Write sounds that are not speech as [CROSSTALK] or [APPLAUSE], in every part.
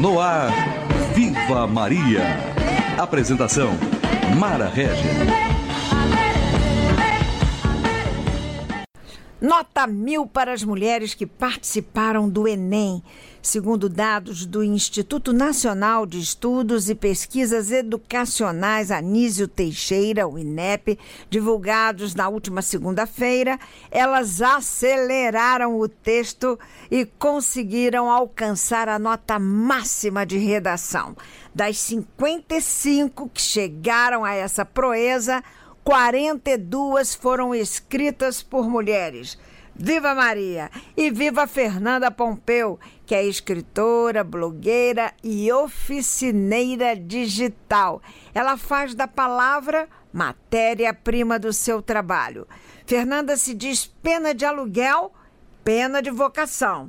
No ar, Viva Maria. Apresentação, Mara Regia. Nota mil para as mulheres que participaram do Enem, segundo dados do Instituto Nacional de Estudos e Pesquisas Educacionais Anísio Teixeira, o INEP, divulgados na última segunda-feira, elas aceleraram o texto e conseguiram alcançar a nota máxima de redação. Das 55 que chegaram a essa proeza, 42 foram escritas por mulheres. Viva Maria! E viva Fernanda Pompeu, que é escritora, blogueira e oficineira digital. Ela faz da palavra matéria-prima do seu trabalho. Fernanda se diz pena de aluguel, pena de vocação.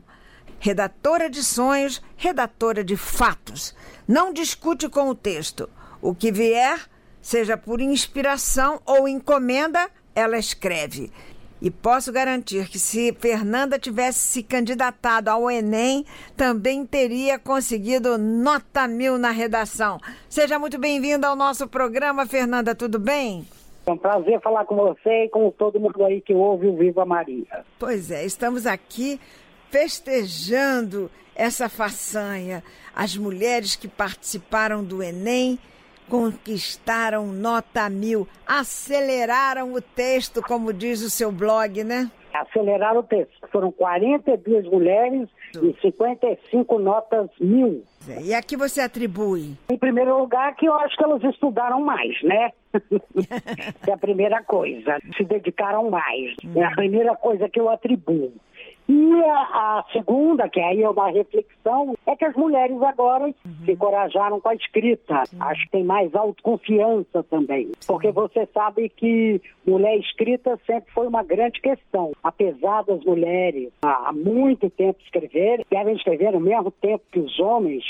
Redatora de sonhos, redatora de fatos. Não discute com o texto. O que vier, seja por inspiração ou encomenda, ela escreve. E posso garantir que se Fernanda tivesse se candidatado ao Enem, também teria conseguido nota mil na redação. Seja muito bem-vinda ao nosso programa, Fernanda, tudo bem? É um prazer falar com você e com todo mundo aí que ouve o Viva Maria. Pois é, estamos aqui festejando essa façanha. As mulheres que participaram do Enem conquistaram nota mil, aceleraram o texto, como diz o seu blog, né? Aceleraram o texto. Foram 42 mulheres e 55 notas mil. E a que você atribui? Em primeiro lugar, que eu acho que elas estudaram mais, né? [LAUGHS] é a primeira coisa. Se dedicaram mais. É a primeira coisa que eu atribuo. E a, a, segunda, que aí é uma reflexão, é que as mulheres agora uhum. se encorajaram com a escrita. Sim. Acho que tem mais autoconfiança também. Sim. Porque você sabe que mulher escrita sempre foi uma grande questão. Apesar das mulheres há muito tempo escreverem, devem escrever no mesmo tempo que os homens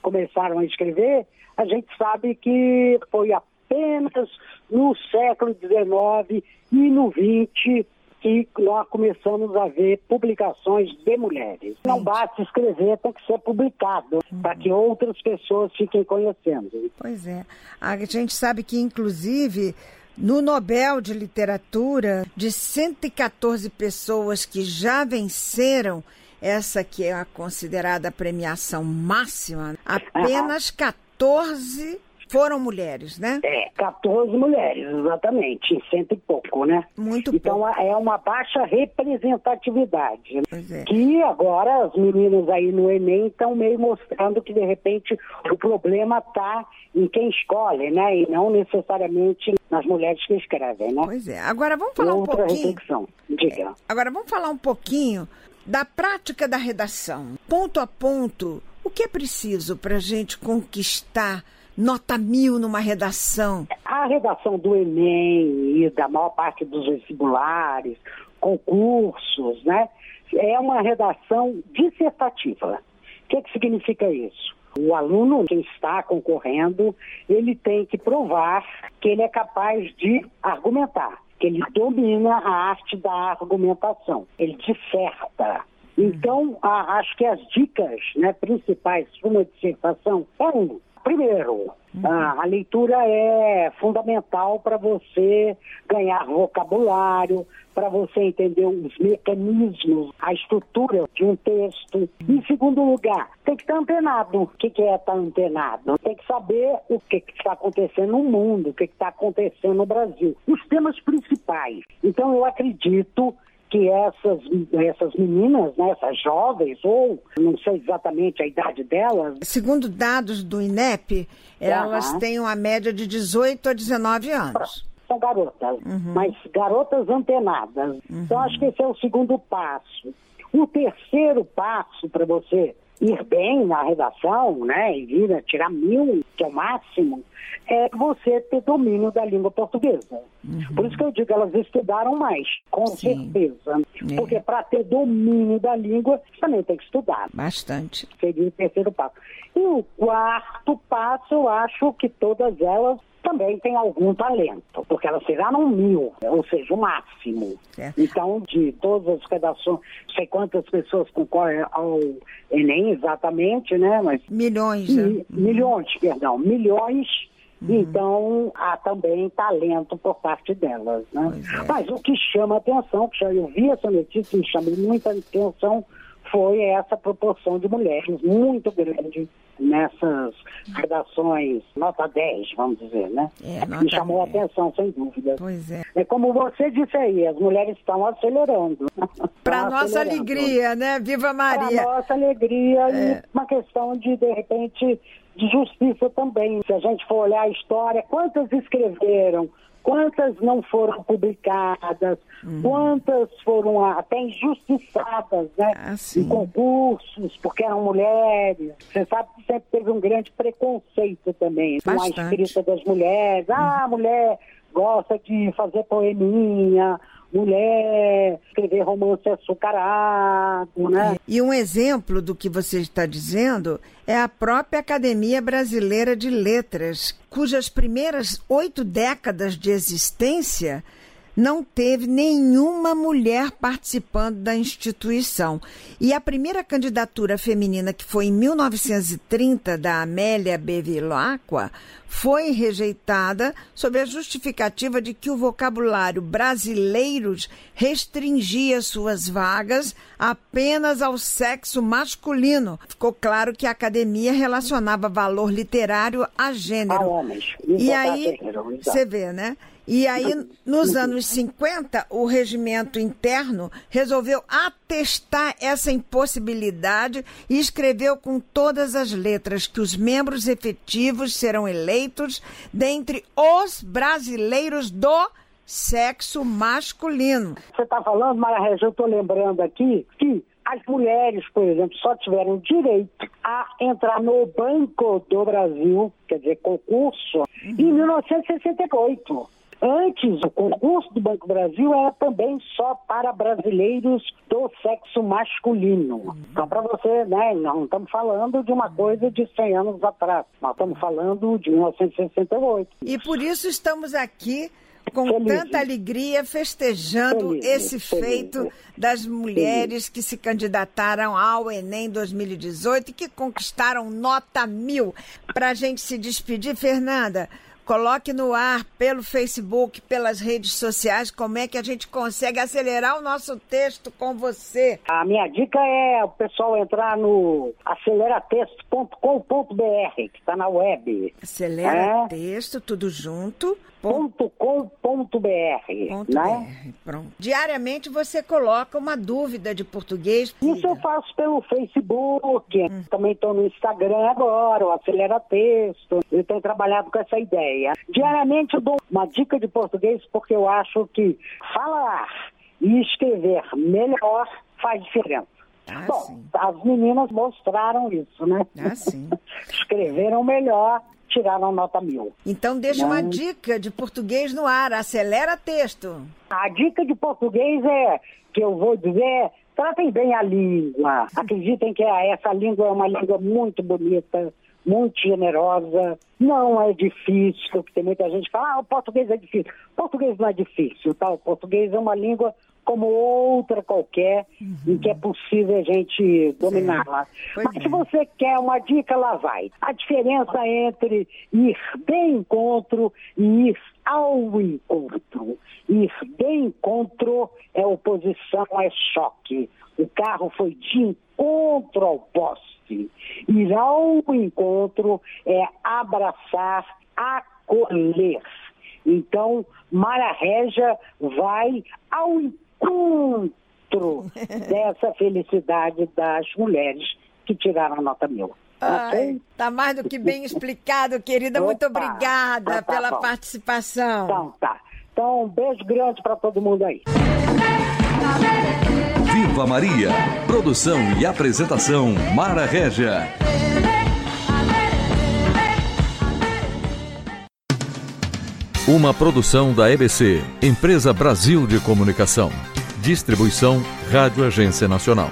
começaram a escrever, a gente sabe que foi apenas no século XIX e no XX que nós começamos a ver publicações de mulheres. Não basta escrever, tem que ser publicado uhum. para que outras pessoas fiquem conhecendo. Pois é. A gente sabe que, inclusive, no Nobel de Literatura, de 114 pessoas que já venceram essa que é a considerada premiação máxima, apenas 14 foram mulheres, né? É, 14 mulheres, exatamente, cento e pouco, né? Muito então, pouco. é uma baixa representatividade. Pois é. Que agora as meninas aí no Enem estão meio mostrando que, de repente, o problema está em quem escolhe, né? E não necessariamente nas mulheres que escrevem, né? Pois é. Agora vamos falar Outra um pouquinho. reflexão. Diga. É, agora vamos falar um pouquinho da prática da redação. Ponto a ponto, o que é preciso para a gente conquistar nota mil numa redação? A redação do Enem e da maior parte dos vestibulares, concursos, né? É uma redação dissertativa. O que, que significa isso? O aluno que está concorrendo, ele tem que provar que ele é capaz de argumentar, que ele domina a arte da argumentação, ele disserta. Então, a, acho que as dicas né, principais para uma dissertação é um, Primeiro, uhum. a, a, leitura é fundamental para você ganhar vocabulário, para você entender os mecanismos, a estrutura de um texto. Em segundo lugar, tem que estar antenado. O que, que é estar antenado? Tem que saber o que está acontecendo no mundo, o que está acontecendo no Brasil. Os temas principais. Então, eu acredito que essas, essas meninas, né, essas jovens, ou não sei exatamente a idade delas. Segundo dados do INEP, elas uhum. têm uma média de 18 a 19 anos. São garotas, uhum. mas garotas antenadas. Uhum. Então, acho que esse é o segundo passo. O terceiro passo para você ir bem na redação, né, e vir a tirar mil, que é o máximo, é você ter domínio da língua portuguesa. Uhum. Por isso que eu digo, elas estudaram mais, com Sim. certeza. É. Porque para ter domínio da língua, você também tem que estudar. Bastante. Seria o terceiro passo. E o quarto passo, eu acho que todas elas também têm algum talento, porque elas tiraram mil, ou seja, o máximo. Então, de todas as redações, não sei quantas pessoas concorrem ao Enem exatamente, né? Mas, milhões, né? Uhum. Milhões, perdão, milhões Uhum. Então, há também talento por parte delas. Né? É. Mas o que chama atenção, que já eu vi essa notícia e me chamou muita atenção, foi essa proporção de mulheres muito grande nessas redações nota 10, vamos dizer, né? É, Me chamou 10. a atenção, sem dúvida. Pois é. É como você disse aí, as mulheres estão acelerando. [LAUGHS] Para nossa alegria, né? Viva Maria! Para nossa alegria é. e uma questão de, de repente, de justiça também. Se a gente for olhar a história, quantas escreveram, quantas não foram publicadas, uhum. quantas foram até injustiçadas né, ah, em concursos, porque eram mulheres. Você sabe que sempre teve um grande preconceito também com a escrita das mulheres. Ah, a mulher gosta de fazer poeminha, mulher, escrever romance açucarado, né? E um exemplo do que você está dizendo é a própria Academia Brasileira de Letras, cujas primeiras oito décadas de existência não teve nenhuma mulher participando da instituição. E a primeira candidatura feminina, que foi em 1930, da Amélia Bevilacqua, foi rejeitada sob a justificativa de que o vocabulário brasileiros restringia suas vagas apenas ao sexo masculino. Ficou claro que a academia relacionava valor literário a gênero. A homens. E aí, você vê, né? E aí, nos anos 50, o regimento interno resolveu atestar essa impossibilidade e escreveu com todas as letras que os membros efetivos serão eleitos dentre os brasileiros do sexo masculino. Você está falando, Maria Regia, eu estou lembrando aqui que as mulheres, por exemplo, só tiveram direito a entrar no Banco do Brasil, quer dizer, concurso, uhum. em 1968. Antes, o concurso do Banco Brasil era também só para brasileiros do sexo masculino. Então, para você, né, não estamos falando de uma coisa de 100 anos atrás, nós estamos falando de 1968. E por isso estamos aqui com Feliz. tanta alegria festejando Feliz. esse Feliz. feito das mulheres que se candidataram ao Enem 2018 e que conquistaram nota mil. Para a gente se despedir, Fernanda, Coloque no ar pelo Facebook, pelas redes sociais, como é que a gente consegue acelerar o nosso texto com você. A minha dica é o pessoal entrar no aceleratexto.com.br, que está na web. Acelera é? texto, tudo junto. .com.br, né? Pronto. Diariamente você coloca uma dúvida de português. Isso eu faço pelo Facebook, hum. também estou no Instagram agora, o Acelera Texto. Eu tenho trabalhado com essa ideia. Diariamente eu dou uma dica de português porque eu acho que falar e escrever melhor faz diferença. Ah, Bom, sim. as meninas mostraram isso, né? Ah, sim. [LAUGHS] Escreveram melhor tiraram nota mil. Então deixa uma dica de português no ar, acelera texto. A dica de português é, que eu vou dizer, tratem bem a língua. Acreditem que essa língua é uma língua muito bonita, muito generosa, não é difícil, porque tem muita gente que fala, ah, o português é difícil. O português não é difícil, tá? O português é uma língua como outra qualquer uhum. em que é possível a gente dominá-la. Mas é. se você quer uma dica, lá vai. A diferença entre ir de encontro e ir ao encontro. Ir de encontro é oposição, é choque. O carro foi de encontro ao poste. Ir ao encontro é abraçar, acolher. Então, Mara Regia vai ao encontro [LAUGHS] dessa felicidade das mulheres que tiraram a nota mil. Ai, tá mais do que bem explicado, querida. Opa, Muito obrigada tá, tá pela bom. participação. Então, tá. Então, um beijo grande para todo mundo aí. Viva Maria! Produção e apresentação Mara Régia. Uma produção da EBC, Empresa Brasil de Comunicação. Distribuição Rádio Agência Nacional.